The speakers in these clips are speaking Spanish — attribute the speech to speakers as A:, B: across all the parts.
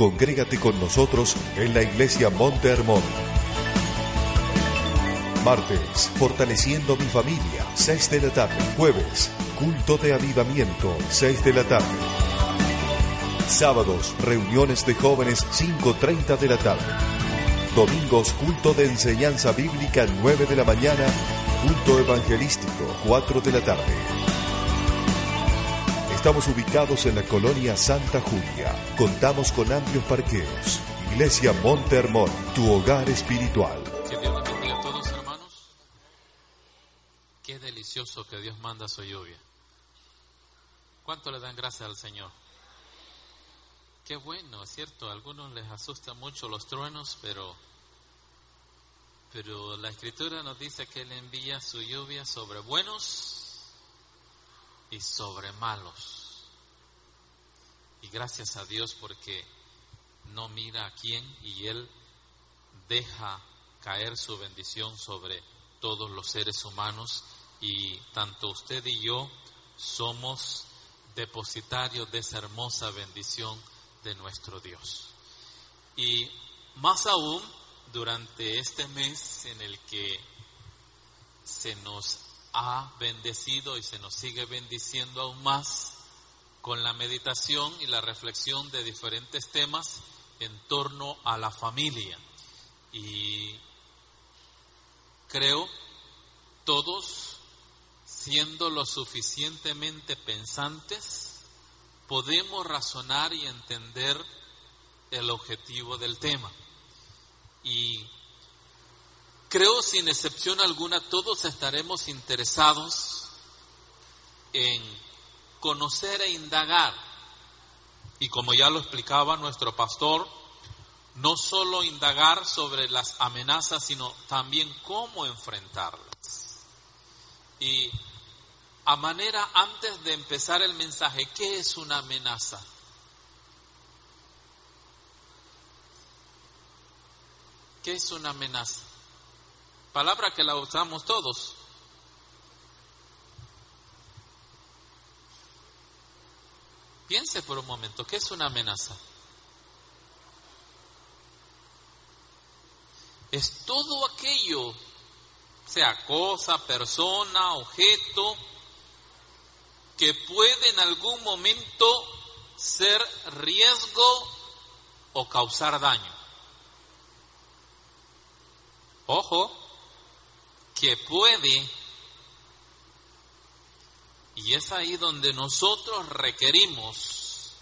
A: Congrégate con nosotros en la iglesia Monte Hermón. Martes, fortaleciendo mi familia, 6 de la tarde. Jueves, culto de avivamiento, 6 de la tarde. Sábados, reuniones de jóvenes, 5.30 de la tarde. Domingos, culto de enseñanza bíblica, 9 de la mañana. Culto evangelístico, 4 de la tarde. Estamos ubicados en la colonia Santa Julia. Contamos con amplios parqueos. Iglesia Monte Hermón, tu hogar espiritual.
B: Que Dios les bendiga a todos, hermanos. Qué delicioso que Dios manda su lluvia. ¿Cuánto le dan gracias al Señor? Qué bueno, es cierto, a algunos les asustan mucho los truenos, pero, pero la Escritura nos dice que Él envía su lluvia sobre buenos y sobre malos. Y gracias a Dios porque no mira a quién y Él deja caer su bendición sobre todos los seres humanos y tanto usted y yo somos depositarios de esa hermosa bendición de nuestro Dios. Y más aún durante este mes en el que se nos ha bendecido y se nos sigue bendiciendo aún más con la meditación y la reflexión de diferentes temas en torno a la familia. Y creo todos siendo lo suficientemente pensantes, podemos razonar y entender el objetivo del tema. Y creo sin excepción alguna todos estaremos interesados en conocer e indagar. Y como ya lo explicaba nuestro pastor, no solo indagar sobre las amenazas, sino también cómo enfrentarlas. Y a manera, antes de empezar el mensaje, ¿qué es una amenaza? ¿Qué es una amenaza? Palabra que la usamos todos. Piense por un momento, ¿qué es una amenaza? Es todo aquello, sea cosa, persona, objeto, que puede en algún momento ser riesgo o causar daño. Ojo, que puede, y es ahí donde nosotros requerimos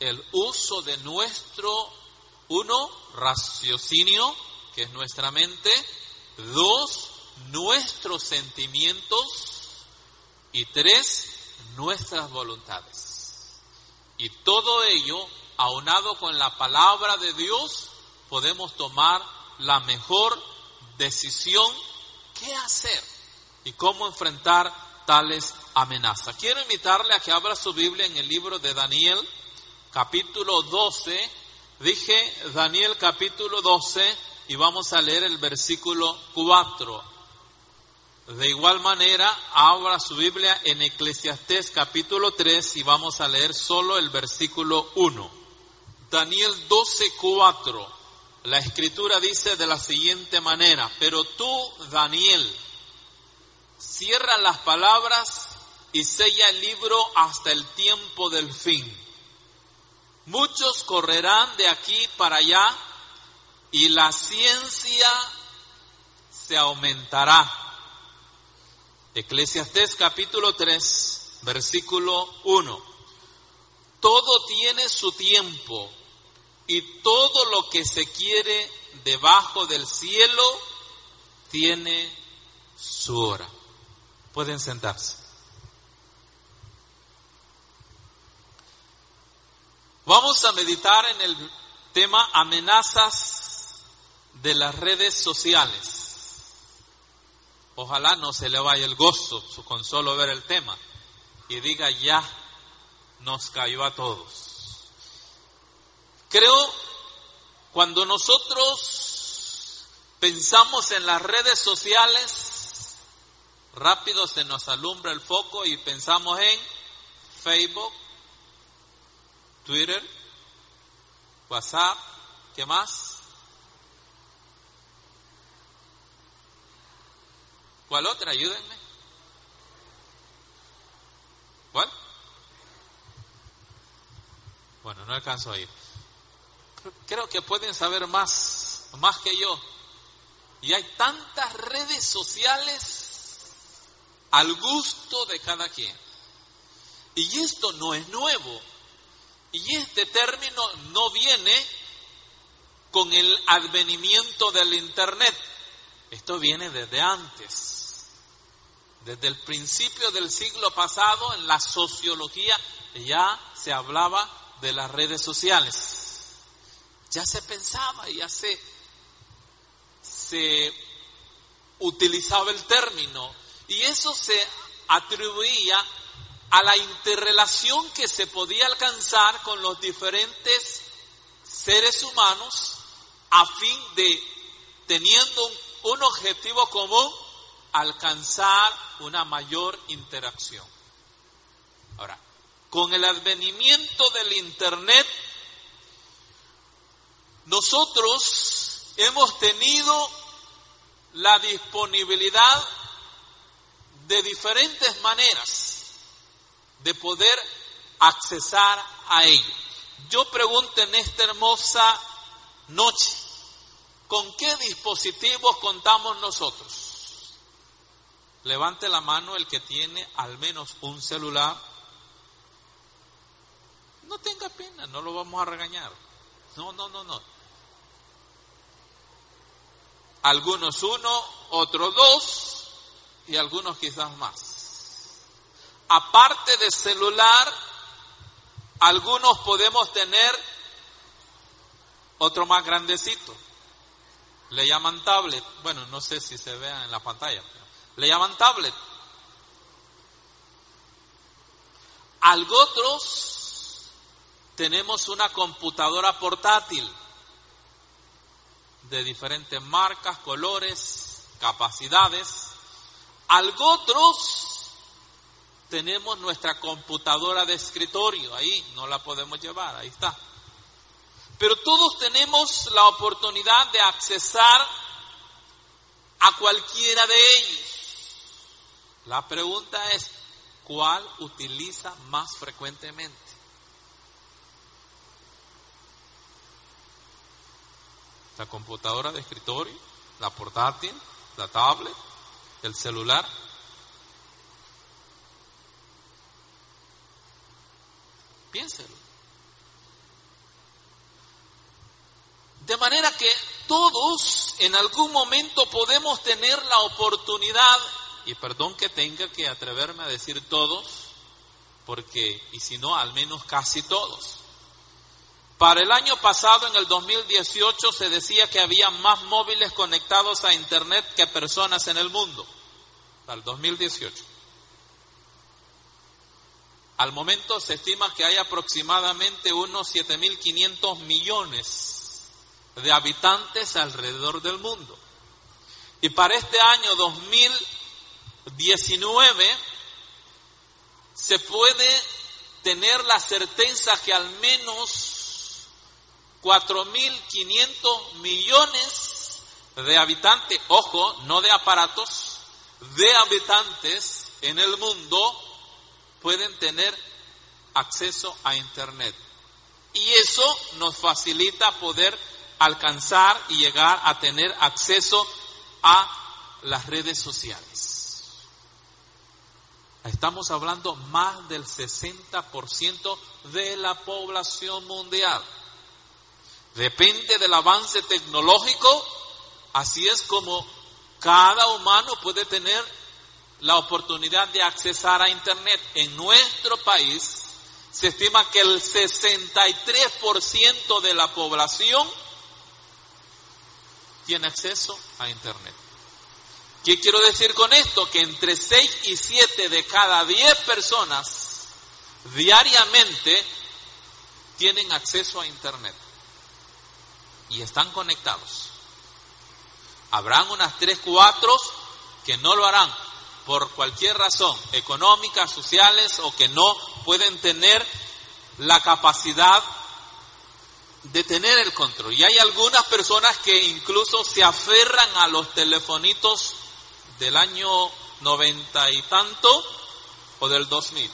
B: el uso de nuestro, uno, raciocinio, que es nuestra mente, dos, nuestros sentimientos, y tres, nuestras voluntades. Y todo ello, aunado con la palabra de Dios, podemos tomar la mejor decisión qué hacer y cómo enfrentar tales amenazas. Quiero invitarle a que abra su Biblia en el libro de Daniel, capítulo 12. Dije Daniel capítulo 12 y vamos a leer el versículo 4. De igual manera, abra su Biblia en Eclesiastés capítulo 3 y vamos a leer solo el versículo 1. Daniel 12, 4. La escritura dice de la siguiente manera, pero tú, Daniel, cierra las palabras y sella el libro hasta el tiempo del fin. Muchos correrán de aquí para allá y la ciencia se aumentará. Eclesiastés capítulo 3, versículo 1. Todo tiene su tiempo y todo lo que se quiere debajo del cielo tiene su hora. Pueden sentarse. Vamos a meditar en el Tema amenazas de las redes sociales. Ojalá no se le vaya el gozo con solo ver el tema y diga ya nos cayó a todos. Creo cuando nosotros pensamos en las redes sociales, rápido se nos alumbra el foco y pensamos en Facebook, Twitter, WhatsApp, ¿qué más? ¿Cuál otra? Ayúdenme. ¿Cuál? Bueno, no alcanzo a ir. Creo que pueden saber más, más que yo. Y hay tantas redes sociales al gusto de cada quien. Y esto no es nuevo. Y este término no viene con el advenimiento del Internet. Esto viene desde antes. Desde el principio del siglo pasado en la sociología ya se hablaba de las redes sociales. Ya se pensaba, ya se, se utilizaba el término y eso se atribuía a la interrelación que se podía alcanzar con los diferentes seres humanos a fin de, teniendo un, objetivo común, alcanzar una mayor interacción. Ahora, con el advenimiento del Internet, nosotros hemos tenido la disponibilidad de diferentes maneras de poder accesar a ello. Yo pregunto en esta hermosa noche, ¿con qué dispositivos contamos nosotros? Levante la mano el que tiene al menos un celular. No tenga pena, no lo vamos a regañar. No, no, no, no. Algunos uno, otros dos y algunos quizás más aparte de celular, algunos podemos tener otro más grandecito. Le llaman tablet. Bueno, no sé si se vea en la pantalla. le llaman tablet. Algo otros tenemos una computadora portátil de diferentes marcas, colores, capacidades. Algo otros tenemos nuestra computadora de escritorio, ahí no la podemos llevar, ahí está. Pero todos tenemos la oportunidad de accesar a cualquiera de ellos. La pregunta es, ¿cuál utiliza más frecuentemente? La computadora de escritorio, la portátil, la tablet, el celular. Piénselo. De manera que todos en algún momento podemos tener la oportunidad, y perdón que tenga que atreverme a decir todos, porque, y si no, al menos casi todos. Para el año pasado, en el 2018, se decía que había más móviles conectados a Internet que personas en el mundo. Para el 2018. Al momento se estima que hay aproximadamente unos 7.500 millones de habitantes alrededor del mundo. Y para este año 2019 se puede tener la certeza que al menos 4.500 millones de habitantes, ojo, no de aparatos, de habitantes en el mundo pueden tener acceso a Internet. Y eso nos facilita poder alcanzar y llegar a tener acceso a las redes sociales. Estamos hablando más del 60% de la población mundial. Depende del avance tecnológico, así es como cada humano puede tener la oportunidad de accesar a Internet en nuestro país, se estima que el 63% de la población tiene acceso a Internet. ¿Qué quiero decir con esto? Que entre 6 y 7 de cada 10 personas diariamente tienen acceso a Internet y están conectados. Habrán unas 3, 4 que no lo harán por cualquier razón, económica, sociales o que no pueden tener la capacidad de tener el control. Y hay algunas personas que incluso se aferran a los telefonitos del año noventa y tanto o del 2000.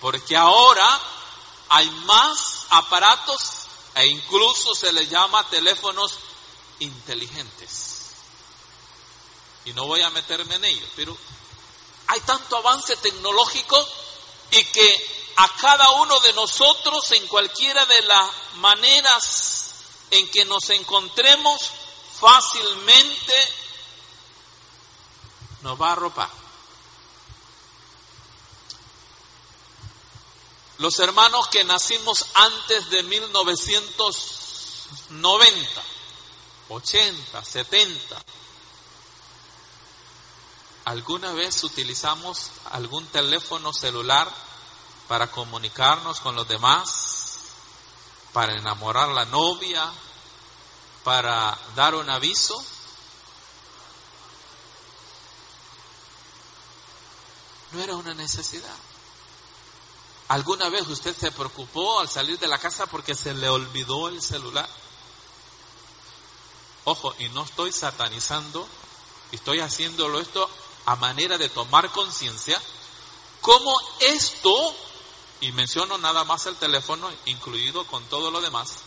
B: Porque ahora hay más aparatos e incluso se les llama teléfonos inteligentes. Y no voy a meterme en ello, pero hay tanto avance tecnológico y que a cada uno de nosotros en cualquiera de las maneras en que nos encontremos fácilmente nos va a arropar. Los hermanos que nacimos antes de 1990, 80, 70, ¿alguna vez utilizamos algún teléfono celular para comunicarnos con los demás, para enamorar a la novia, para dar un aviso. No era una necesidad. ¿Alguna vez usted se preocupó al salir de la casa porque se le olvidó el celular? Ojo, y no estoy satanizando, estoy haciéndolo esto a manera de tomar conciencia, cómo esto y menciono nada más el teléfono, incluido con todo lo demás,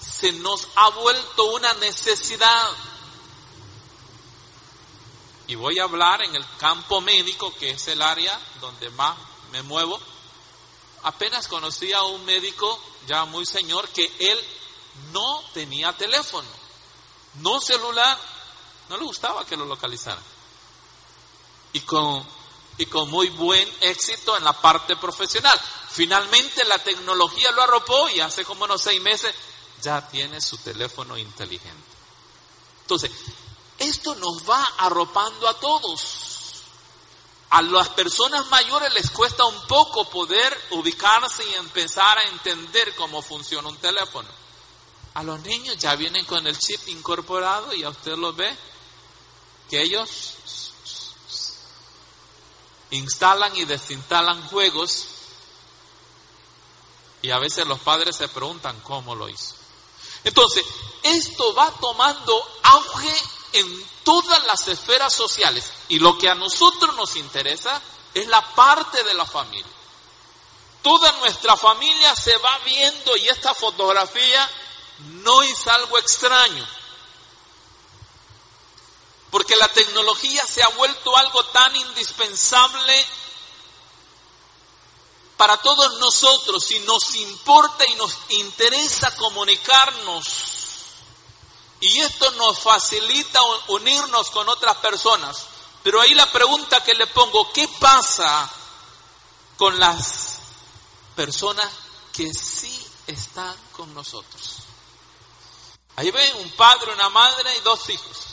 B: se nos ha vuelto una necesidad. Y voy a hablar en el campo médico, que es el área donde más me muevo. Apenas conocí a un médico ya muy señor que él no tenía teléfono, no celular, no le gustaba que lo localizaran. Y con y con muy buen éxito en la parte profesional. Finalmente la tecnología lo arropó y hace como unos seis meses ya tiene su teléfono inteligente. Entonces, esto nos va arropando a todos. A las personas mayores les cuesta un poco poder ubicarse y empezar a entender cómo funciona un teléfono. A los niños ya vienen con el chip incorporado y a usted lo ve que ellos instalan y desinstalan juegos y a veces los padres se preguntan cómo lo hizo. Entonces, esto va tomando auge en todas las esferas sociales y lo que a nosotros nos interesa es la parte de la familia. Toda nuestra familia se va viendo y esta fotografía no es algo extraño. Porque la tecnología se ha vuelto algo tan indispensable para todos nosotros si nos importa y nos interesa comunicarnos. Y esto nos facilita unirnos con otras personas. Pero ahí la pregunta que le pongo, ¿qué pasa con las personas que sí están con nosotros? Ahí ven un padre, una madre y dos hijos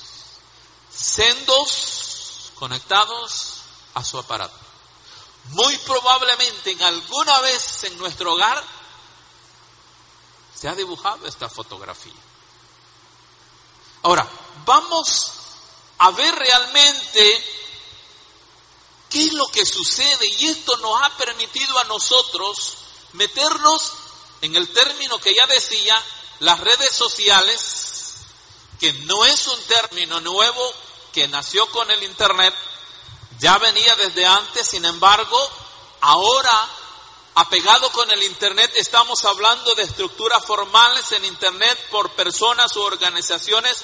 B: sendos conectados a su aparato. Muy probablemente en alguna vez en nuestro hogar se ha dibujado esta fotografía. Ahora, vamos a ver realmente qué es lo que sucede y esto nos ha permitido a nosotros meternos en el término que ya decía, las redes sociales, que no es un término nuevo, que nació con el Internet, ya venía desde antes, sin embargo, ahora, apegado con el Internet, estamos hablando de estructuras formales en Internet por personas u organizaciones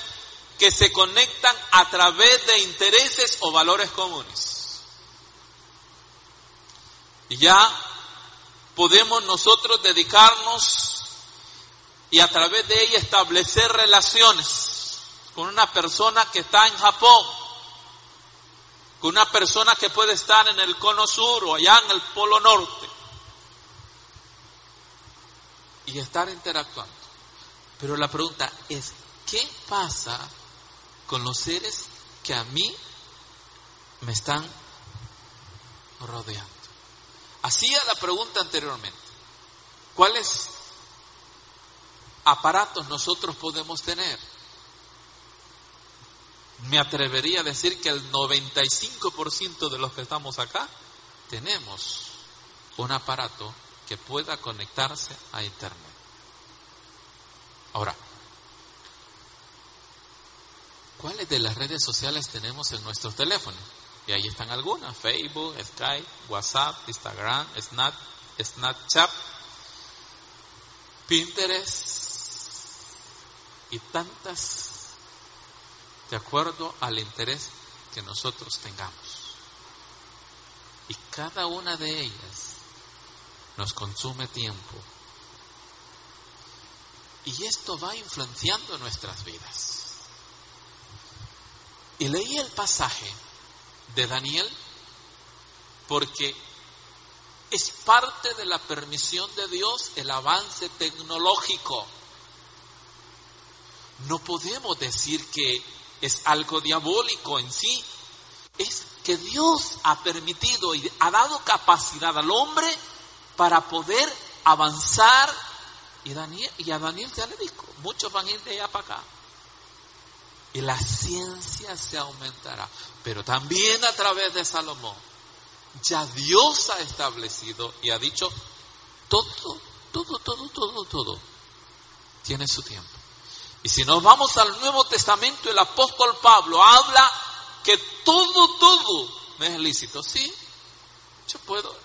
B: que se conectan a través de intereses o valores comunes. Y ya podemos nosotros dedicarnos y a través de ella establecer relaciones con una persona que está en Japón, con una persona que puede estar en el cono sur o allá en el polo norte, y estar interactuando. Pero la pregunta es, ¿qué pasa con los seres que a mí me están rodeando? Hacía la pregunta anteriormente, ¿cuáles aparatos nosotros podemos tener? Me atrevería a decir que el 95% de los que estamos acá tenemos un aparato que pueda conectarse a Internet. Ahora, ¿cuáles de las redes sociales tenemos en nuestros teléfonos? Y ahí están algunas, Facebook, Skype, WhatsApp, Instagram, Snap, Snapchat, Pinterest y tantas de acuerdo al interés que nosotros tengamos. Y cada una de ellas nos consume tiempo. Y esto va influenciando nuestras vidas. Y leí el pasaje de Daniel porque es parte de la permisión de Dios el avance tecnológico. No podemos decir que es algo diabólico en sí, es que Dios ha permitido y ha dado capacidad al hombre para poder avanzar. Y, Daniel, y a Daniel ya le dijo, muchos van a ir de allá para acá. Y la ciencia se aumentará. Pero también a través de Salomón, ya Dios ha establecido y ha dicho, todo, todo, todo, todo, todo, tiene su tiempo. Y si nos vamos al Nuevo Testamento, el apóstol Pablo habla que todo, todo me es lícito. Sí, yo puedo,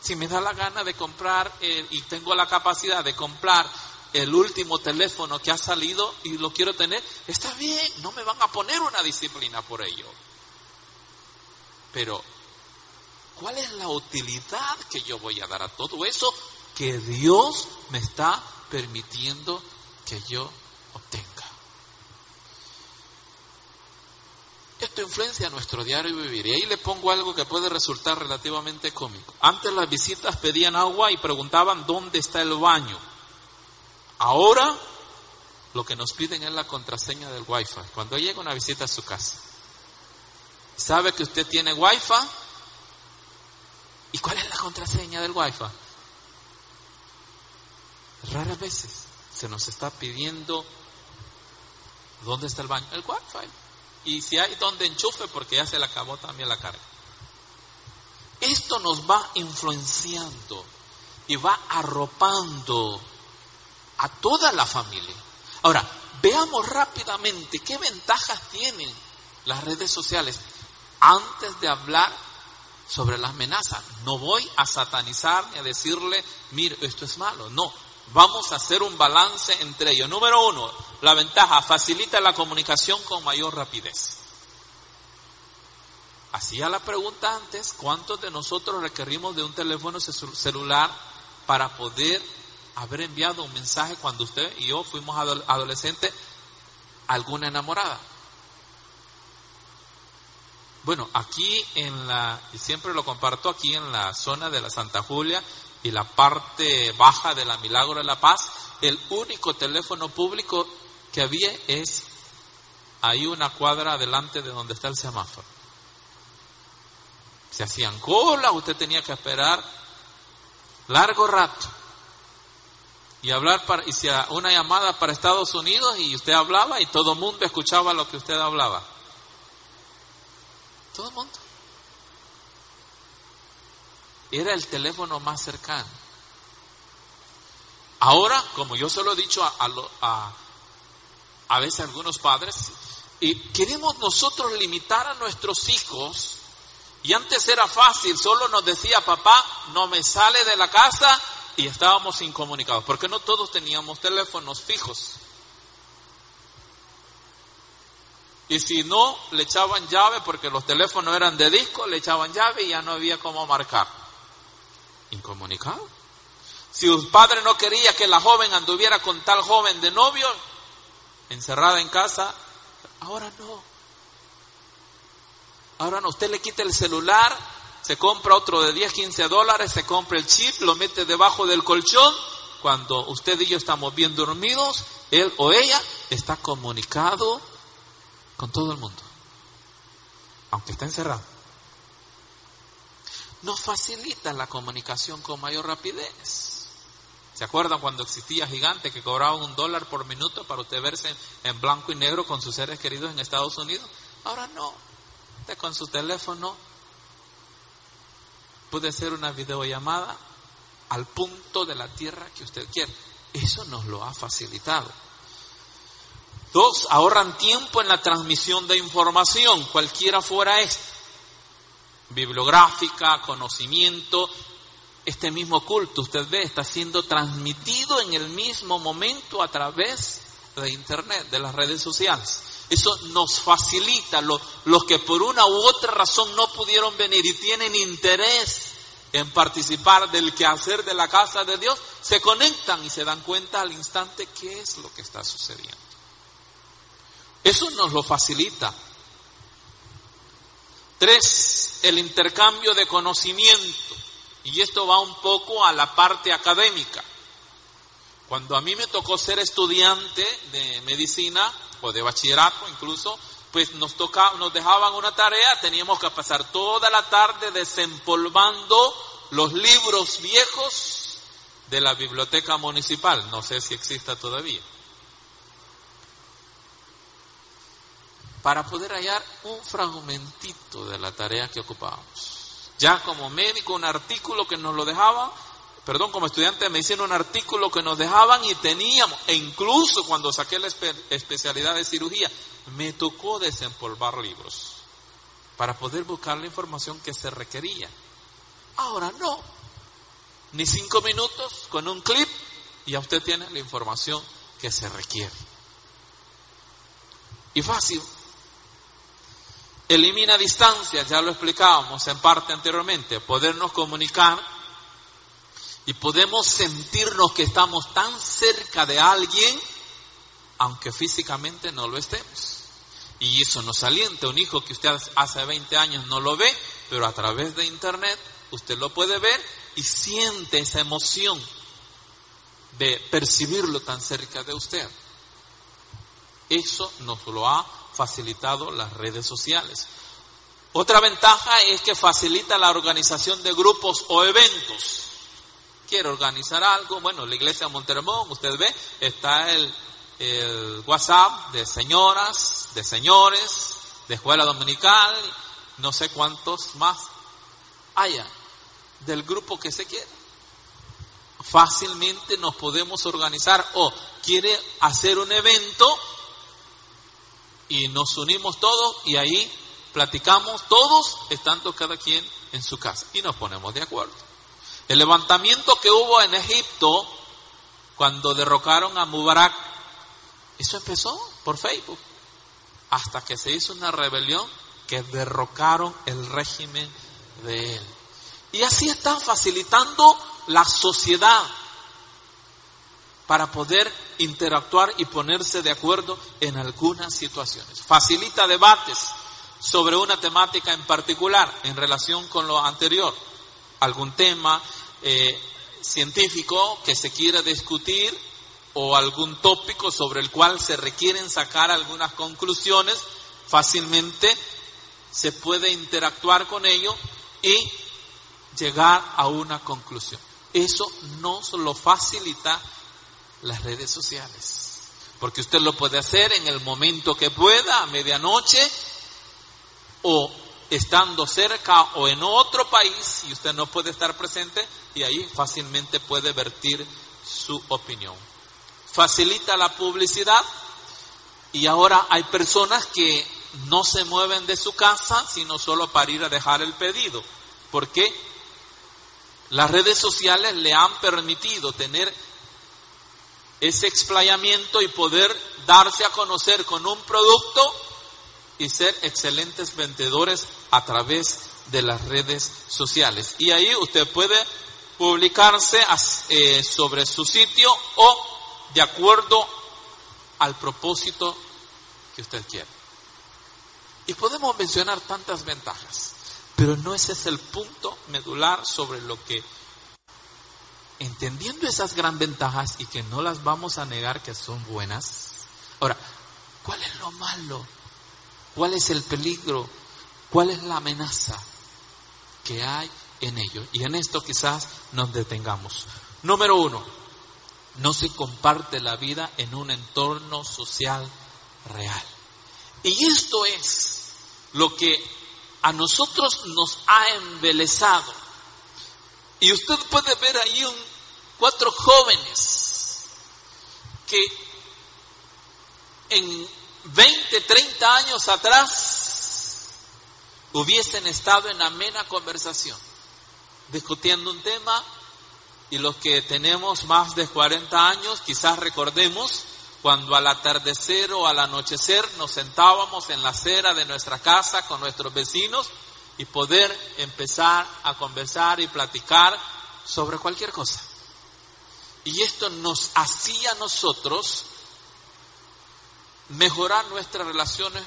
B: si me da la gana de comprar y tengo la capacidad de comprar el último teléfono que ha salido y lo quiero tener, está bien, no me van a poner una disciplina por ello. Pero, ¿cuál es la utilidad que yo voy a dar a todo eso que Dios me está permitiendo que yo obtenga? Esto influencia nuestro diario vivir. Y ahí le pongo algo que puede resultar relativamente cómico. Antes las visitas pedían agua y preguntaban dónde está el baño. Ahora lo que nos piden es la contraseña del wifi. Cuando llega una visita a su casa, sabe que usted tiene wifi. ¿Y cuál es la contraseña del wifi? Raras veces se nos está pidiendo dónde está el baño, el wifi. Y si hay donde enchufe, porque ya se le acabó también la carga. Esto nos va influenciando y va arropando a toda la familia. Ahora, veamos rápidamente qué ventajas tienen las redes sociales antes de hablar sobre las amenazas. No voy a satanizar ni a decirle, mire, esto es malo. No, vamos a hacer un balance entre ellos. Número uno, la ventaja facilita la comunicación con mayor rapidez. Hacía la pregunta antes, ¿cuántos de nosotros requerimos de un teléfono celular para poder haber enviado un mensaje cuando usted y yo fuimos adolescentes a alguna enamorada? Bueno, aquí en la, y siempre lo comparto aquí en la zona de la Santa Julia y la parte baja de la Milagro de la Paz, el único teléfono público que había es ahí una cuadra delante de donde está el semáforo. Se hacían cola, usted tenía que esperar largo rato y hablar para, y una llamada para Estados Unidos y usted hablaba y todo el mundo escuchaba lo que usted hablaba. Todo el mundo. Era el teléfono más cercano. Ahora, como yo se lo he dicho a, a, a veces a algunos padres, y queremos nosotros limitar a nuestros hijos, y antes era fácil, solo nos decía papá, no me sale de la casa y estábamos incomunicados, porque no todos teníamos teléfonos fijos. Y si no, le echaban llave porque los teléfonos eran de disco, le echaban llave y ya no había cómo marcar. Incomunicado. Si un padre no quería que la joven anduviera con tal joven de novio, encerrada en casa, ahora no. Ahora no, usted le quita el celular, se compra otro de 10, 15 dólares, se compra el chip, lo mete debajo del colchón, cuando usted y yo estamos bien dormidos, él o ella está comunicado con todo el mundo, aunque está encerrado. Nos facilita la comunicación con mayor rapidez. ¿Se acuerdan cuando existía Gigante que cobraba un dólar por minuto para usted verse en blanco y negro con sus seres queridos en Estados Unidos? Ahora no. Usted con su teléfono puede hacer una videollamada al punto de la tierra que usted quiera. Eso nos lo ha facilitado. Dos, ahorran tiempo en la transmisión de información, cualquiera fuera esta. Bibliográfica, conocimiento. Este mismo culto, usted ve, está siendo transmitido en el mismo momento a través de Internet, de las redes sociales. Eso nos facilita, los que por una u otra razón no pudieron venir y tienen interés en participar del quehacer de la casa de Dios, se conectan y se dan cuenta al instante qué es lo que está sucediendo. Eso nos lo facilita. Tres, el intercambio de conocimiento. Y esto va un poco a la parte académica. Cuando a mí me tocó ser estudiante de medicina o de bachillerato incluso, pues nos toca, nos dejaban una tarea, teníamos que pasar toda la tarde desempolvando los libros viejos de la biblioteca municipal. No sé si exista todavía. Para poder hallar un fragmentito de la tarea que ocupábamos. Ya como médico, un artículo que nos lo dejaba, perdón, como estudiante de medicina, un artículo que nos dejaban y teníamos, e incluso cuando saqué la especialidad de cirugía, me tocó desempolvar libros para poder buscar la información que se requería. Ahora no, ni cinco minutos con un clip y ya usted tiene la información que se requiere. Y fácil. Elimina distancias, ya lo explicábamos en parte anteriormente, podernos comunicar y podemos sentirnos que estamos tan cerca de alguien, aunque físicamente no lo estemos. Y eso nos alienta. Un hijo que usted hace 20 años no lo ve, pero a través de internet usted lo puede ver y siente esa emoción de percibirlo tan cerca de usted. Eso nos lo ha facilitado las redes sociales. Otra ventaja es que facilita la organización de grupos o eventos. Quiere organizar algo, bueno, la iglesia de Montermón, usted ve, está el, el WhatsApp de señoras, de señores, de escuela dominical, no sé cuántos más haya del grupo que se quiera. Fácilmente nos podemos organizar o quiere hacer un evento y nos unimos todos y ahí platicamos todos estando cada quien en su casa y nos ponemos de acuerdo. El levantamiento que hubo en Egipto cuando derrocaron a Mubarak, eso empezó por Facebook, hasta que se hizo una rebelión que derrocaron el régimen de él. Y así están facilitando la sociedad para poder interactuar y ponerse de acuerdo en algunas situaciones. Facilita debates sobre una temática en particular en relación con lo anterior. Algún tema eh, científico que se quiera discutir o algún tópico sobre el cual se requieren sacar algunas conclusiones, fácilmente se puede interactuar con ello y llegar a una conclusión. Eso no lo facilita las redes sociales. Porque usted lo puede hacer en el momento que pueda, a medianoche, o estando cerca o en otro país y usted no puede estar presente y ahí fácilmente puede vertir su opinión. Facilita la publicidad y ahora hay personas que no se mueven de su casa sino solo para ir a dejar el pedido. ¿Por qué? Las redes sociales le han permitido tener ese explayamiento y poder darse a conocer con un producto y ser excelentes vendedores a través de las redes sociales. Y ahí usted puede publicarse eh, sobre su sitio o de acuerdo al propósito que usted quiera. Y podemos mencionar tantas ventajas. Pero no ese es el punto medular sobre lo que entendiendo esas gran ventajas y que no las vamos a negar que son buenas. Ahora, ¿cuál es lo malo? ¿Cuál es el peligro? ¿Cuál es la amenaza que hay en ello? Y en esto quizás nos detengamos. Número uno, no se comparte la vida en un entorno social real. Y esto es lo que a nosotros nos ha embelezado. Y usted puede ver ahí un, cuatro jóvenes que en 20, 30 años atrás hubiesen estado en amena conversación, discutiendo un tema y los que tenemos más de 40 años quizás recordemos cuando al atardecer o al anochecer nos sentábamos en la acera de nuestra casa con nuestros vecinos y poder empezar a conversar y platicar sobre cualquier cosa. Y esto nos hacía a nosotros mejorar nuestras relaciones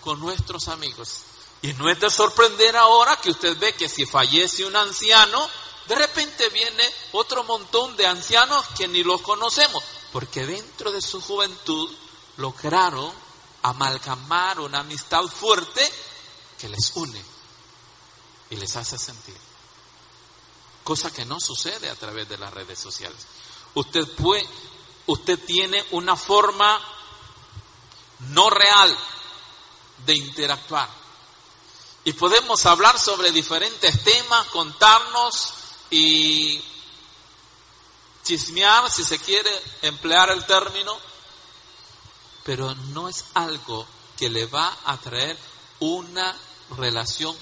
B: con nuestros amigos. Y no es de sorprender ahora que usted ve que si fallece un anciano, de repente viene otro montón de ancianos que ni los conocemos, porque dentro de su juventud lograron amalgamar una amistad fuerte que les une y les hace sentir. Cosa que no sucede a través de las redes sociales. Usted puede, usted tiene una forma no real de interactuar. Y podemos hablar sobre diferentes temas, contarnos y chismear, si se quiere emplear el término, pero no es algo que le va a traer una relación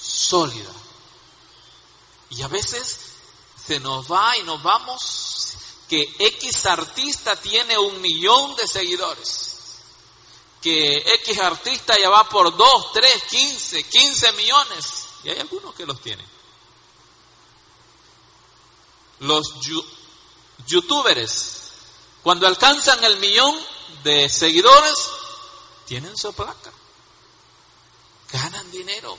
B: sólida. Y a veces se nos va y nos vamos que X artista tiene un millón de seguidores. Que X artista ya va por 2, 3, 15, 15 millones. Y hay algunos que los tienen. Los youtubers, cuando alcanzan el millón de seguidores, tienen su placa. Ganan dinero.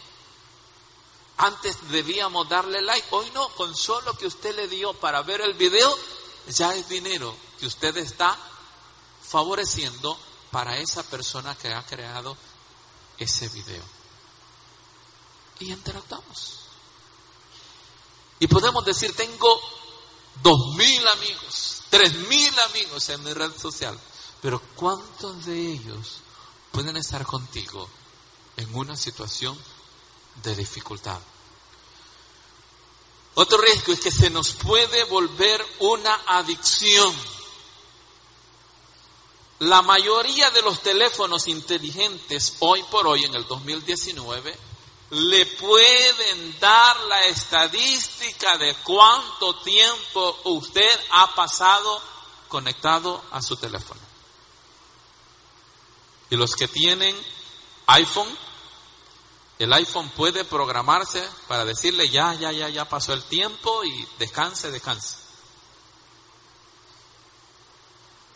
B: Antes debíamos darle like, hoy no, con solo que usted le dio para ver el video, ya es dinero que usted está favoreciendo para esa persona que ha creado ese video. Y interactuamos. Y podemos decir, tengo dos mil amigos, tres mil amigos en mi red social, pero ¿cuántos de ellos pueden estar contigo en una situación de dificultad? Otro riesgo es que se nos puede volver una adicción. La mayoría de los teléfonos inteligentes hoy por hoy en el 2019 le pueden dar la estadística de cuánto tiempo usted ha pasado conectado a su teléfono. Y los que tienen iPhone, el iPhone puede programarse para decirle ya, ya, ya, ya pasó el tiempo y descanse, descanse.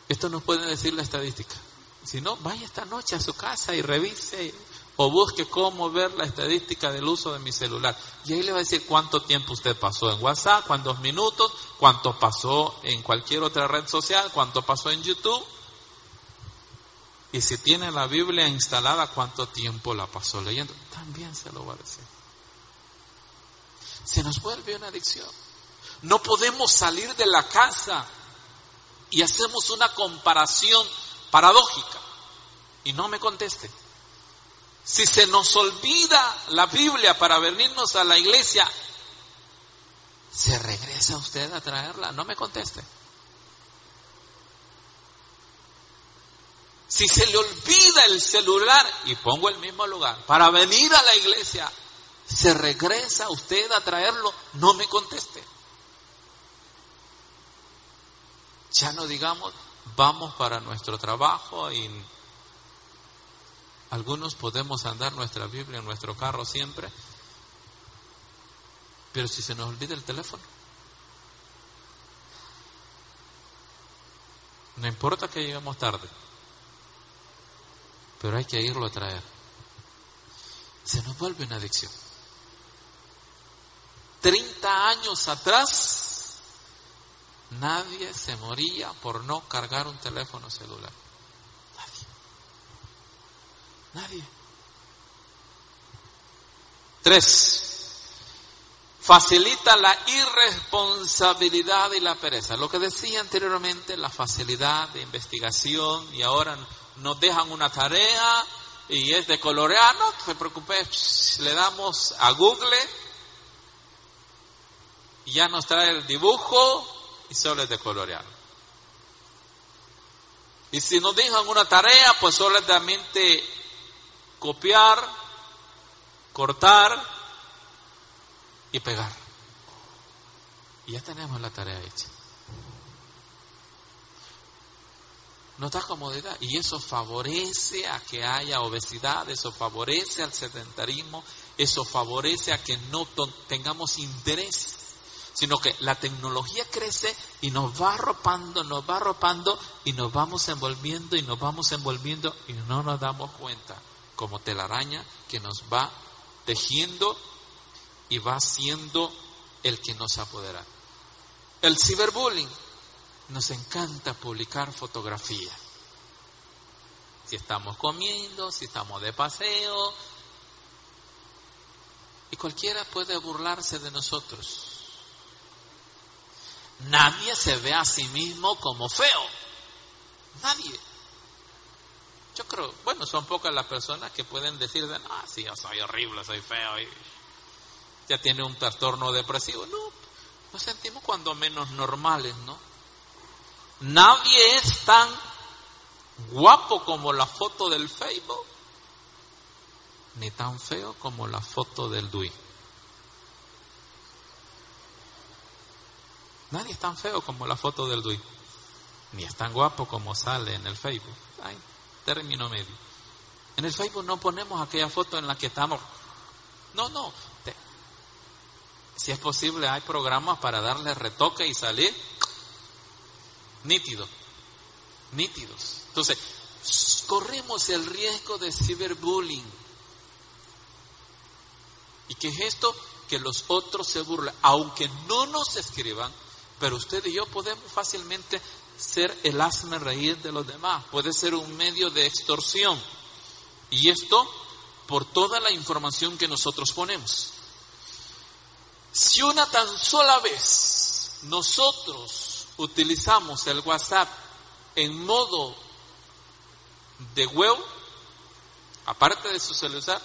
B: Esto nos puede decir la estadística. Si no, vaya esta noche a su casa y revise o busque cómo ver la estadística del uso de mi celular. Y ahí le va a decir cuánto tiempo usted pasó en WhatsApp, cuántos minutos, cuánto pasó en cualquier otra red social, cuánto pasó en YouTube. Y si tiene la Biblia instalada, cuánto tiempo la pasó leyendo. También se lo va a decir. Se nos vuelve una adicción. No podemos salir de la casa y hacemos una comparación paradójica. Y no me conteste. Si se nos olvida la Biblia para venirnos a la iglesia, ¿se regresa usted a traerla? No me conteste. Si se le olvida el celular, y pongo el mismo lugar, para venir a la iglesia, ¿se regresa usted a traerlo? No me conteste. Ya no digamos, vamos para nuestro trabajo y algunos podemos andar nuestra Biblia en nuestro carro siempre, pero si se nos olvida el teléfono, no importa que lleguemos tarde, pero hay que irlo a traer. Se nos vuelve una adicción. 30 años atrás, Nadie se moría por no cargar un teléfono celular. Nadie. Nadie. Tres. Facilita la irresponsabilidad y la pereza. Lo que decía anteriormente, la facilidad de investigación y ahora nos dejan una tarea y es de colorear, no se preocupe, le damos a Google y ya nos trae el dibujo y solo es de colorear. Y si nos dejan una tarea, pues solamente copiar, cortar y pegar. Y ya tenemos la tarea hecha. Nos da comodidad y eso favorece a que haya obesidad, eso favorece al sedentarismo, eso favorece a que no tengamos interés, sino que la tecnología crece y nos va arropando, nos va arropando y nos vamos envolviendo y nos vamos envolviendo y no nos damos cuenta, como telaraña que nos va tejiendo y va siendo el que nos apodera. El ciberbullying nos encanta publicar fotografías. Si estamos comiendo, si estamos de paseo. Y cualquiera puede burlarse de nosotros. Nadie se ve a sí mismo como feo. Nadie. Yo creo, bueno, son pocas las personas que pueden decir de, ah, sí, yo soy horrible, soy feo y ya tiene un trastorno depresivo. No, nos sentimos cuando menos normales, ¿no? Nadie es tan guapo como la foto del Facebook, ni tan feo como la foto del DUI. Nadie es tan feo como la foto del DUI, ni es tan guapo como sale en el Facebook. Ay, término medio. En el Facebook no ponemos aquella foto en la que estamos. No, no. Si es posible, hay programas para darle retoque y salir nítido, nítidos. Entonces, corremos el riesgo de ciberbullying. ¿Y qué es esto? Que los otros se burlen, aunque no nos escriban, pero usted y yo podemos fácilmente ser el asme reír de los demás. Puede ser un medio de extorsión. Y esto por toda la información que nosotros ponemos. Si una tan sola vez nosotros utilizamos el WhatsApp en modo de web, aparte de su celular,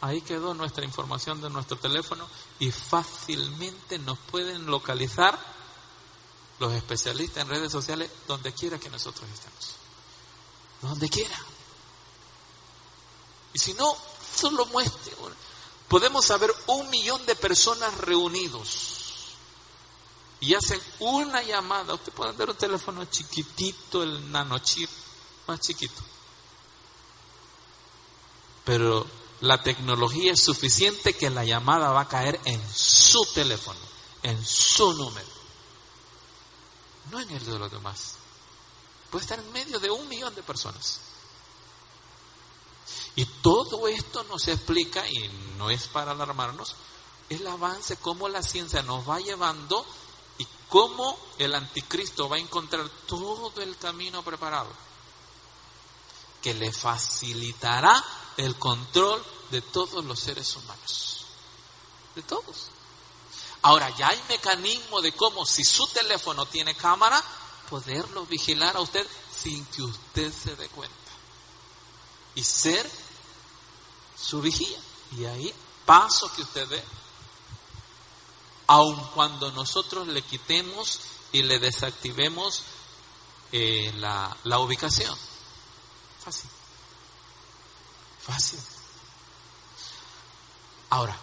B: ahí quedó nuestra información de nuestro teléfono y fácilmente nos pueden localizar los especialistas en redes sociales donde quiera que nosotros estemos. Donde quiera. Y si no, solo muestre. Podemos saber un millón de personas reunidos y hacen una llamada. Usted puede dar un teléfono chiquitito, el nanochip, más chiquito. Pero la tecnología es suficiente que la llamada va a caer en su teléfono, en su número, no en el de los demás. Puede estar en medio de un millón de personas. Y todo esto nos explica, y no es para alarmarnos, el avance, cómo la ciencia nos va llevando cómo el anticristo va a encontrar todo el camino preparado que le facilitará el control de todos los seres humanos. De todos. Ahora, ya hay mecanismo de cómo, si su teléfono tiene cámara, poderlo vigilar a usted sin que usted se dé cuenta. Y ser su vigía. Y ahí, paso que usted ve, aun cuando nosotros le quitemos y le desactivemos eh, la, la ubicación. Fácil. Fácil. Ahora,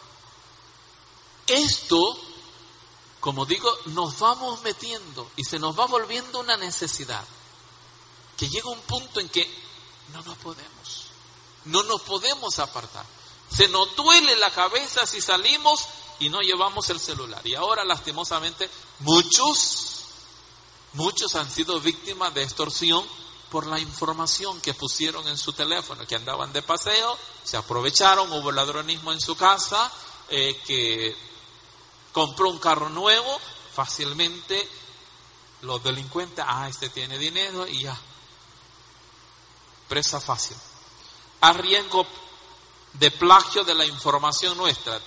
B: esto, como digo, nos vamos metiendo y se nos va volviendo una necesidad. Que llega un punto en que no nos podemos. No nos podemos apartar. Se nos duele la cabeza si salimos y no llevamos el celular. Y ahora lastimosamente muchos, muchos han sido víctimas de extorsión por la información que pusieron en su teléfono, que andaban de paseo, se aprovecharon, hubo ladronismo en su casa, eh, que compró un carro nuevo, fácilmente los delincuentes, ah, este tiene dinero y ya. Presa fácil. A de plagio de la información nuestra.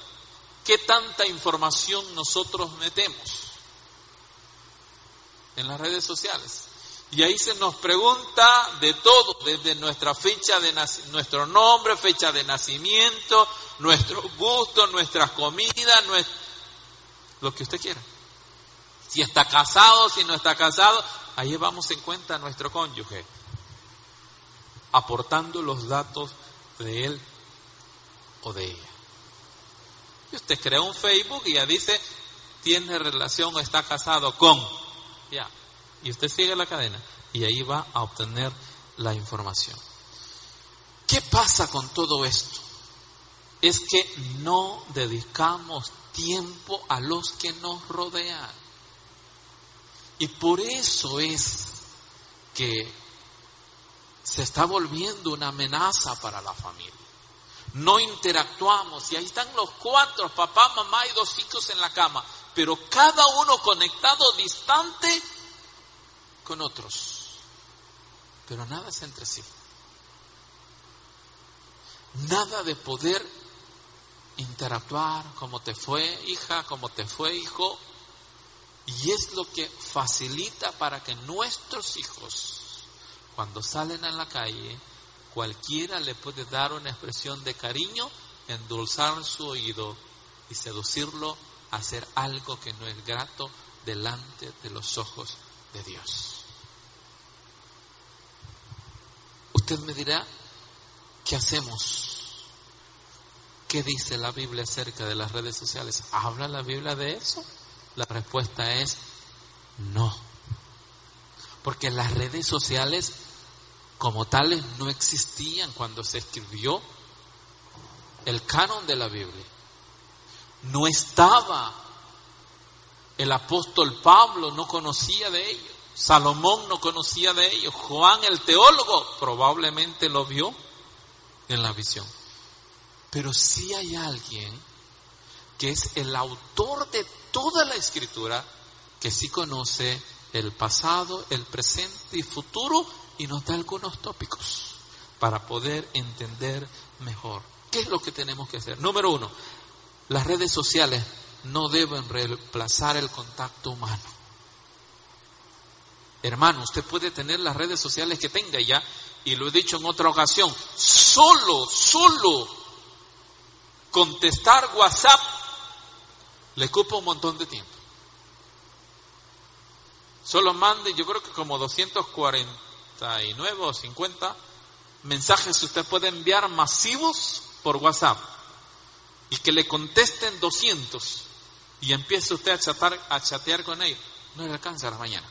B: ¿Qué tanta información nosotros metemos en las redes sociales? Y ahí se nos pregunta de todo, desde nuestra fecha de nuestro nombre, fecha de nacimiento, nuestro gusto, nuestras comidas, lo que usted quiera. Si está casado, si no está casado, ahí vamos en cuenta a nuestro cónyuge, aportando los datos de él o de ella. Y usted crea un Facebook y ya dice, tiene relación o está casado con, ya, y usted sigue la cadena y ahí va a obtener la información. ¿Qué pasa con todo esto? Es que no dedicamos tiempo a los que nos rodean. Y por eso es que se está volviendo una amenaza para la familia. No interactuamos. Y ahí están los cuatro, papá, mamá y dos hijos en la cama, pero cada uno conectado distante con otros, pero nada es entre sí. Nada de poder interactuar, como te fue hija, como te fue hijo, y es lo que facilita para que nuestros hijos, cuando salen a la calle, cualquiera le puede dar una expresión de cariño, endulzar su oído y seducirlo a hacer algo que no es grato delante de los ojos de Dios. Usted me dirá, ¿qué hacemos? ¿Qué dice la Biblia acerca de las redes sociales? ¿Habla la Biblia de eso? La respuesta es no. Porque las redes sociales como tales no existían cuando se escribió el canon de la Biblia. No estaba. El apóstol Pablo no conocía de ellos. Salomón no conocía de ellos. Juan el teólogo probablemente lo vio en la visión. Pero sí hay alguien que es el autor de toda la escritura que sí conoce el pasado, el presente y futuro y nos da algunos tópicos para poder entender mejor. ¿Qué es lo que tenemos que hacer? Número uno, las redes sociales no deben reemplazar el contacto humano. Hermano, usted puede tener las redes sociales que tenga ya, y lo he dicho en otra ocasión, solo, solo contestar WhatsApp le ocupa un montón de tiempo. Solo mande, yo creo que como 249 o 50 mensajes usted puede enviar masivos por WhatsApp y que le contesten 200 y empiece usted a, chatar, a chatear con ellos. No le alcanza a la mañana.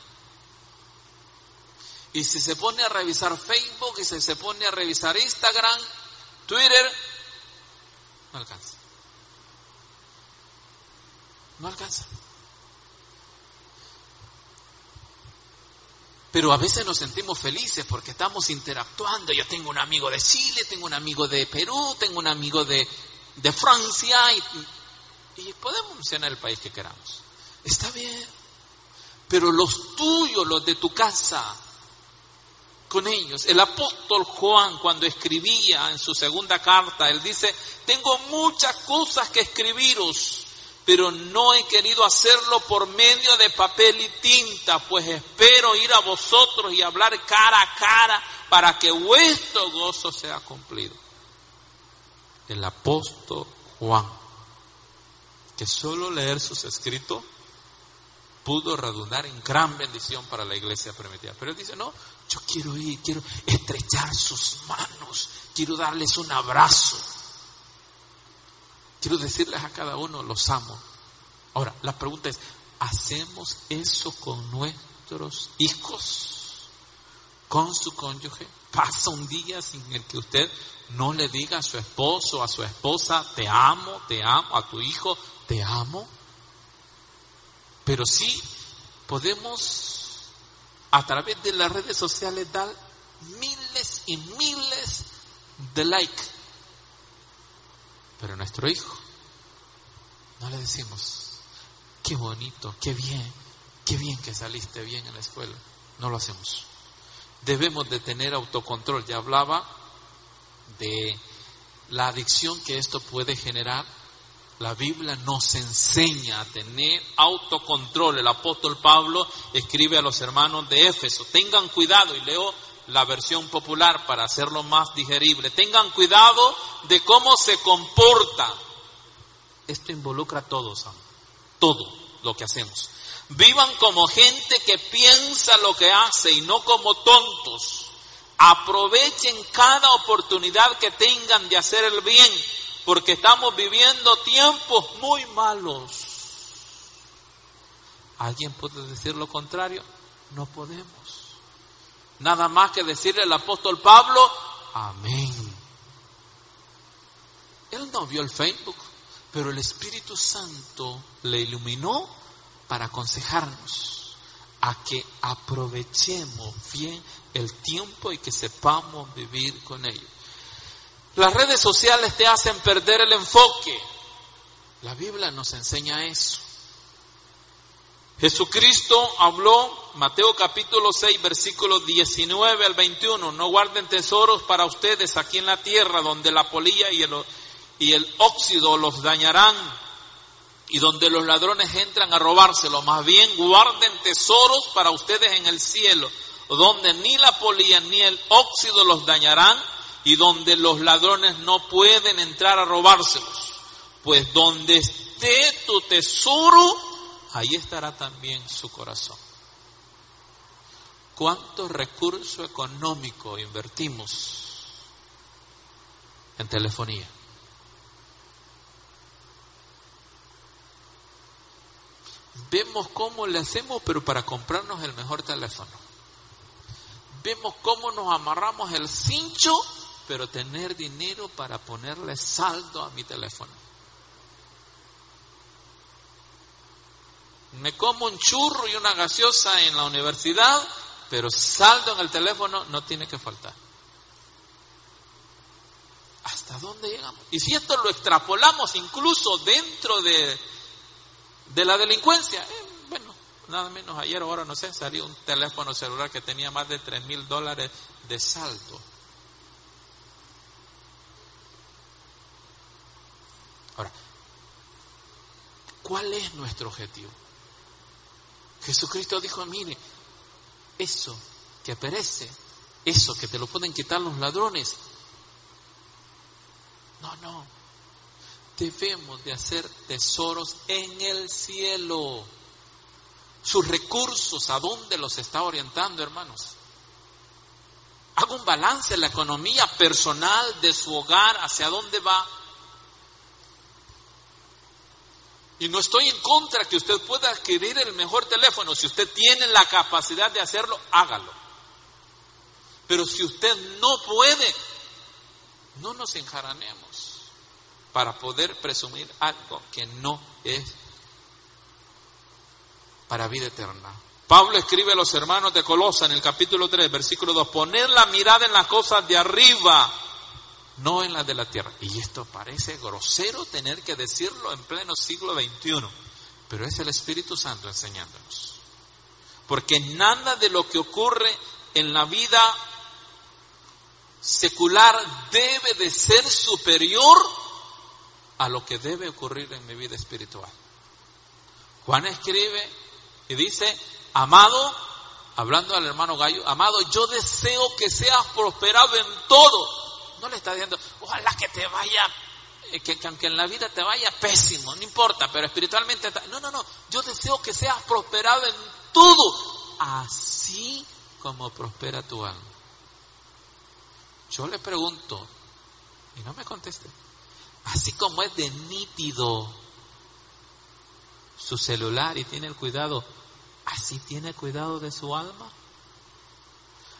B: Y si se pone a revisar Facebook y si se pone a revisar Instagram, Twitter, no alcanza. No alcanza. Pero a veces nos sentimos felices porque estamos interactuando. Yo tengo un amigo de Chile, tengo un amigo de Perú, tengo un amigo de, de Francia y, y podemos mencionar el país que queramos. Está bien. Pero los tuyos, los de tu casa, con ellos. El apóstol Juan, cuando escribía en su segunda carta, él dice, tengo muchas cosas que escribiros, pero no he querido hacerlo por medio de papel y tinta, pues espero ir a vosotros y hablar cara a cara para que vuestro gozo sea cumplido. El apóstol Juan, que solo leer sus escritos pudo redundar en gran bendición para la iglesia primitiva. Pero él dice, no, yo quiero ir, quiero estrechar sus manos, quiero darles un abrazo. Quiero decirles a cada uno, los amo. Ahora, la pregunta es, ¿hacemos eso con nuestros hijos? ¿Con su cónyuge? ¿Pasa un día sin el que usted no le diga a su esposo, a su esposa, te amo, te amo, a tu hijo, te amo? Pero sí podemos a través de las redes sociales dar miles y miles de likes. Pero nuestro hijo no le decimos, qué bonito, qué bien, qué bien que saliste bien en la escuela. No lo hacemos. Debemos de tener autocontrol. Ya hablaba de la adicción que esto puede generar. La Biblia nos enseña a tener autocontrol. El apóstol Pablo escribe a los hermanos de Éfeso, tengan cuidado, y leo la versión popular para hacerlo más digerible, tengan cuidado de cómo se comporta. Esto involucra a todos, todo lo que hacemos. Vivan como gente que piensa lo que hace y no como tontos. Aprovechen cada oportunidad que tengan de hacer el bien, porque estamos viviendo tiempos muy malos. ¿Alguien puede decir lo contrario? No podemos. Nada más que decirle al apóstol Pablo, amén. Él no vio el Facebook, pero el Espíritu Santo le iluminó para aconsejarnos a que aprovechemos bien el tiempo y que sepamos vivir con ellos. Las redes sociales te hacen perder el enfoque. La Biblia nos enseña eso. Jesucristo habló, Mateo capítulo 6, versículos 19 al 21, no guarden tesoros para ustedes aquí en la tierra donde la polilla y el, óxido los dañarán y donde los ladrones entran a robárselo. Más bien guarden tesoros para ustedes en el cielo, donde ni la polilla ni el óxido los dañarán y donde los ladrones no pueden entrar a robárselos. Pues donde esté tu tesoro, ahí estará también su corazón. ¿Cuánto recurso económico invertimos en telefonía? Vemos cómo le hacemos, pero para comprarnos el mejor teléfono. Vemos cómo nos amarramos el cincho, pero tener dinero para ponerle saldo a mi teléfono. Me como un churro y una gaseosa en la universidad, pero saldo en el teléfono no tiene que faltar. ¿Hasta dónde llegamos? Y si esto lo extrapolamos incluso dentro de de la delincuencia, eh, bueno, nada menos ayer o ahora, no sé, salió un teléfono celular que tenía más de 3 mil dólares de saldo. Ahora, ¿cuál es nuestro objetivo? Jesucristo dijo, mire, eso que perece, eso que te lo pueden quitar los ladrones, no, no, debemos de hacer tesoros en el cielo. Sus recursos, ¿a dónde los está orientando, hermanos? Haga un balance en la economía personal de su hogar, hacia dónde va. Y no estoy en contra que usted pueda adquirir el mejor teléfono. Si usted tiene la capacidad de hacerlo, hágalo. Pero si usted no puede, no nos enjaranemos para poder presumir algo que no es para vida eterna. Pablo escribe a los hermanos de Colosa en el capítulo 3, versículo 2, poner la mirada en las cosas de arriba, no en las de la tierra. Y esto parece grosero tener que decirlo en pleno siglo XXI, pero es el Espíritu Santo enseñándonos. Porque nada de lo que ocurre en la vida secular debe de ser superior a lo que debe ocurrir en mi vida espiritual. Juan escribe y dice, amado, hablando al hermano Gallo, amado, yo deseo que seas prosperado en todo. No le está diciendo, ojalá que te vaya, eh, que, aunque en la vida te vaya pésimo, no importa, pero espiritualmente, no, no, no, yo deseo que seas prosperado en todo, así como prospera tu alma. Yo le pregunto, y no me conteste, Así como es de nítido su celular y tiene el cuidado, así tiene cuidado de su alma.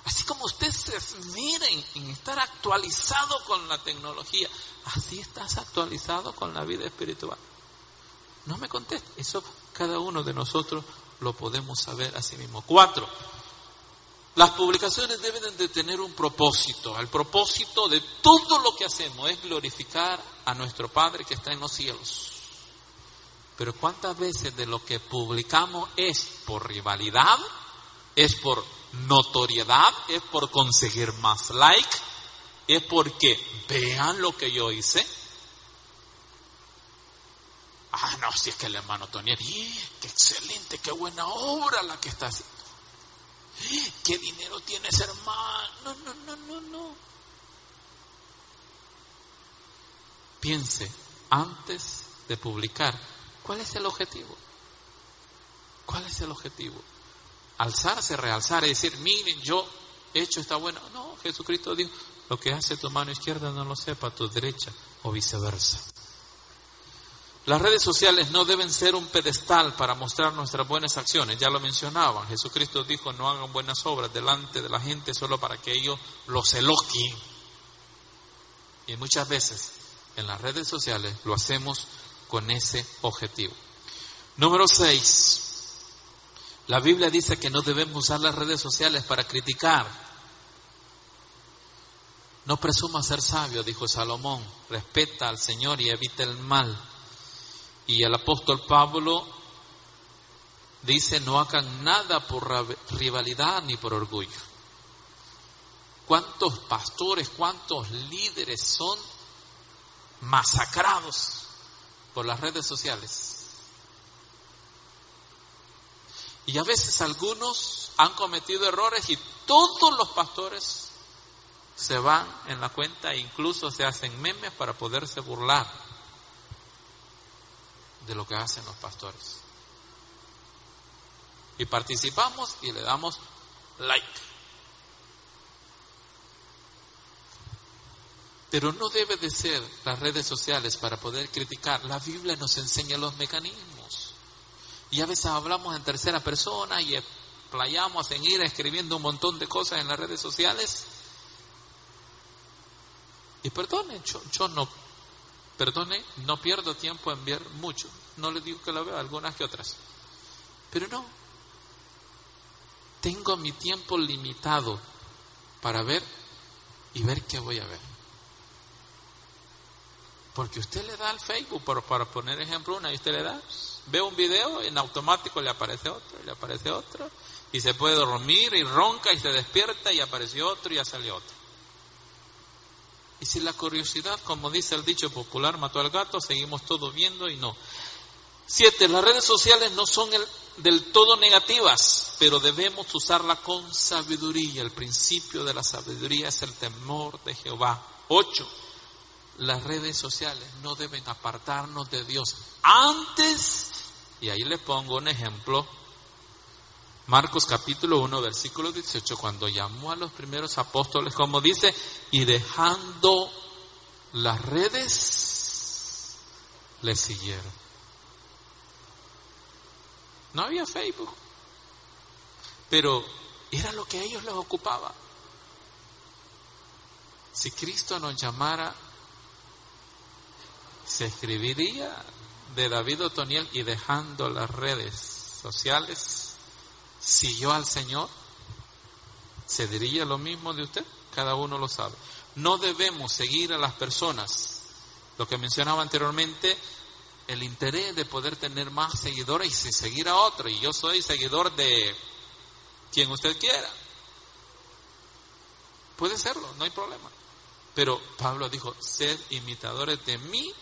B: Así como usted se esmera en, estar actualizado con la tecnología, así estás actualizado con la vida espiritual. No me conteste, eso cada uno de nosotros lo podemos saber a sí mismo. Cuatro, las publicaciones deben de tener un propósito. El propósito de todo lo que hacemos es glorificar a nuestro Padre que está en los cielos. Pero ¿cuántas veces de lo que publicamos es por rivalidad, es por notoriedad, es por conseguir más like, es porque vean lo que yo hice? Ah, no, si es que el hermano Tony, qué excelente, qué buena obra la que está haciendo. ¿Qué dinero tiene ese hermano? No, no, no, no, no. Piense antes de publicar, ¿cuál es el objetivo? ¿Cuál es el objetivo? Alzarse, realzar, y decir, miren, yo he hecho esta buena. No, Jesucristo dijo, lo que hace tu mano izquierda no lo sepa tu derecha o viceversa. Las redes sociales no deben ser un pedestal para mostrar nuestras buenas acciones, ya lo mencionaban. Jesucristo dijo, no hagan buenas obras delante de la gente solo para que ellos los eloquien. Y muchas veces en las redes sociales lo hacemos con ese objetivo. Número 6. La Biblia dice que no debemos usar las redes sociales para criticar. No presuma ser sabio, dijo Salomón. Respeta al Señor y evita el mal. Y el apóstol Pablo dice, no hagan nada por rivalidad ni por orgullo. ¿Cuántos pastores, cuántos líderes son masacrados por las redes sociales? Y a veces algunos han cometido errores y todos los pastores se van en la cuenta e incluso se hacen memes para poderse burlar de lo que hacen los pastores. Y participamos y le damos like. Pero no debe de ser las redes sociales para poder criticar. La Biblia nos enseña los mecanismos. Y a veces hablamos en tercera persona y playamos en ir escribiendo un montón de cosas en las redes sociales. Y perdone, yo, no Perdone, no pierdo tiempo en ver mucho. No le digo que lo veo, algunas que otras. Pero no. Tengo mi tiempo limitado para ver y ver qué voy a ver. Porque usted le da al Facebook, para poner ejemplo una, y usted le da, ve un video, en automático le aparece otro, le aparece otro, y se puede dormir y ronca y se despierta y apareció otro y ya salió otro. Y si la curiosidad, como dice el dicho popular, mató al gato, seguimos todo viendo y no. Siete, las redes sociales no son del todo negativas, pero debemos usarla con sabiduría. El principio de la sabiduría es el temor de Jehová. Ocho, las redes sociales no deben apartarnos de Dios. Antes, y ahí le pongo un ejemplo, Marcos capítulo 1, versículo 18, cuando llamó a los primeros apóstoles, como dice, y dejando las redes, le siguieron. No había Facebook, pero era lo que a ellos les ocupaba. Si Cristo nos llamara, se escribiría de David Otoniel y dejando las redes sociales, siguió al Señor, ¿se diría lo mismo de usted? Cada uno lo sabe. No debemos seguir a las personas. Lo que mencionaba anteriormente, el interés de poder tener más seguidores y seguir a otro. Y yo soy seguidor de quien usted quiera. Puede serlo, no hay problema. Pero Pablo dijo, sed imitadores de mí,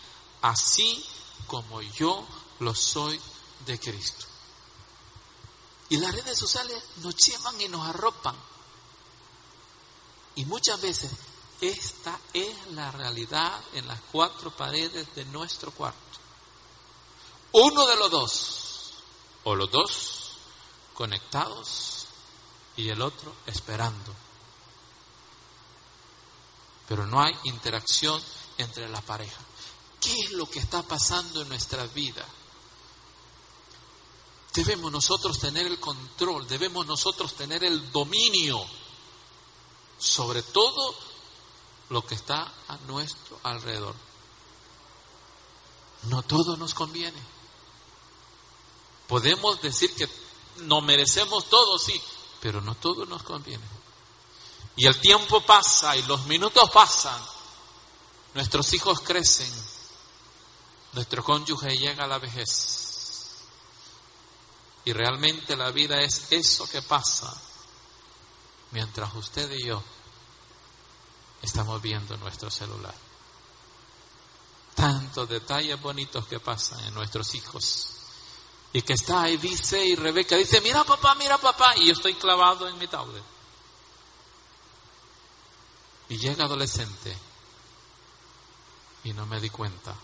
B: así como yo lo soy de Cristo. Y las redes sociales nos llevan y nos arropan. Y muchas veces esta es la realidad en las cuatro paredes de nuestro cuarto. Uno de los dos, o los dos conectados y el otro esperando. Pero no hay interacción entre la pareja. ¿Qué es lo que está pasando en nuestra vida? Debemos nosotros tener el control, debemos nosotros tener el dominio sobre todo lo que está a nuestro alrededor. No todo nos conviene. Podemos decir que no merecemos todo, sí, pero no todo nos conviene. Y el tiempo pasa y los minutos pasan. Nuestros hijos crecen. Nuestro cónyuge llega a la vejez Y realmente la vida es eso que pasa mientras usted y yo estamos viendo nuestro celular. Tantos detalles bonitos que pasan en nuestros hijos. Y que está ahí, dice, y Rebeca dice, mira papá, mira papá, y yo estoy clavado en mi tablet. Y llega adolescente y no me di cuenta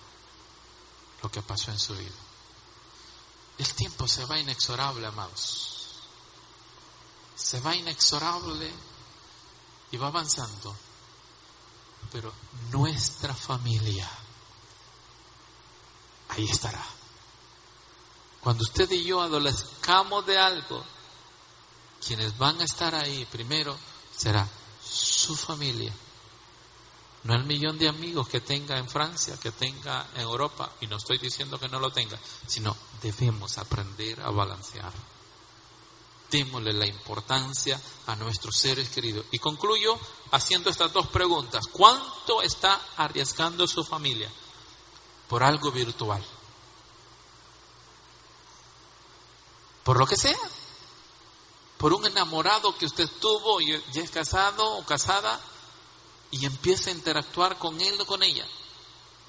B: lo que pasó en su vida. El tiempo se va inexorable, amados. Se va inexorable y va avanzando. Pero nuestra familia ahí estará. Cuando usted y yo adolezcamos de algo, quienes van a estar ahí primero será su familia. No el millón de amigos que tenga en Francia, que tenga en Europa, y no estoy diciendo que no lo tenga, sino debemos aprender a balancear. Démosle la importancia a nuestros seres queridos. Y concluyo haciendo estas dos preguntas. ¿Cuánto está arriesgando su familia por algo virtual? Por lo que sea. Por un enamorado que usted tuvo y es casado o casada y empieza a interactuar con él o con ella.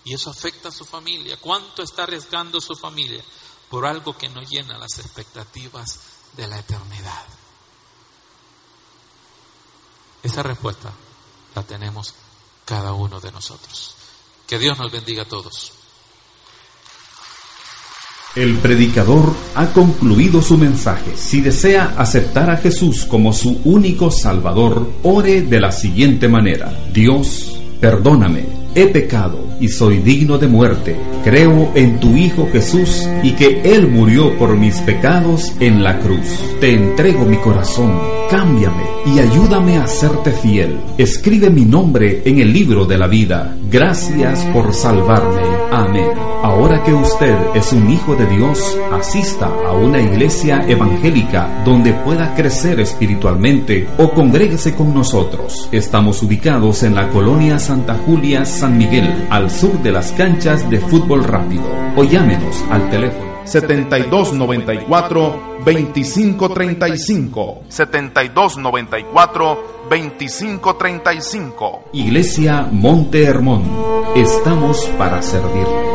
B: Y eso afecta a su familia. ¿Cuánto está arriesgando su familia por algo que no llena las expectativas de la eternidad? Esa respuesta la tenemos cada uno de nosotros. Que Dios nos bendiga a todos.
C: El predicador ha concluido su mensaje. Si desea aceptar a Jesús como su único Salvador, ore de la siguiente manera. Dios, perdóname, he pecado y soy digno de muerte. Creo en tu Hijo Jesús y que Él murió por mis pecados en la cruz. Te entrego mi corazón, cámbiame y ayúdame a serte fiel. Escribe mi nombre en el libro de la vida. Gracias por salvarme. Amén. Ahora que usted es un hijo de Dios, asista a una iglesia evangélica donde pueda crecer espiritualmente o congréguese con nosotros. Estamos ubicados en la colonia Santa Julia, San Miguel, al sur de las canchas de fútbol rápido. O llámenos al teléfono
D: 7294 2535 7294 2535
C: Iglesia Monte Hermón. Estamos para servirle.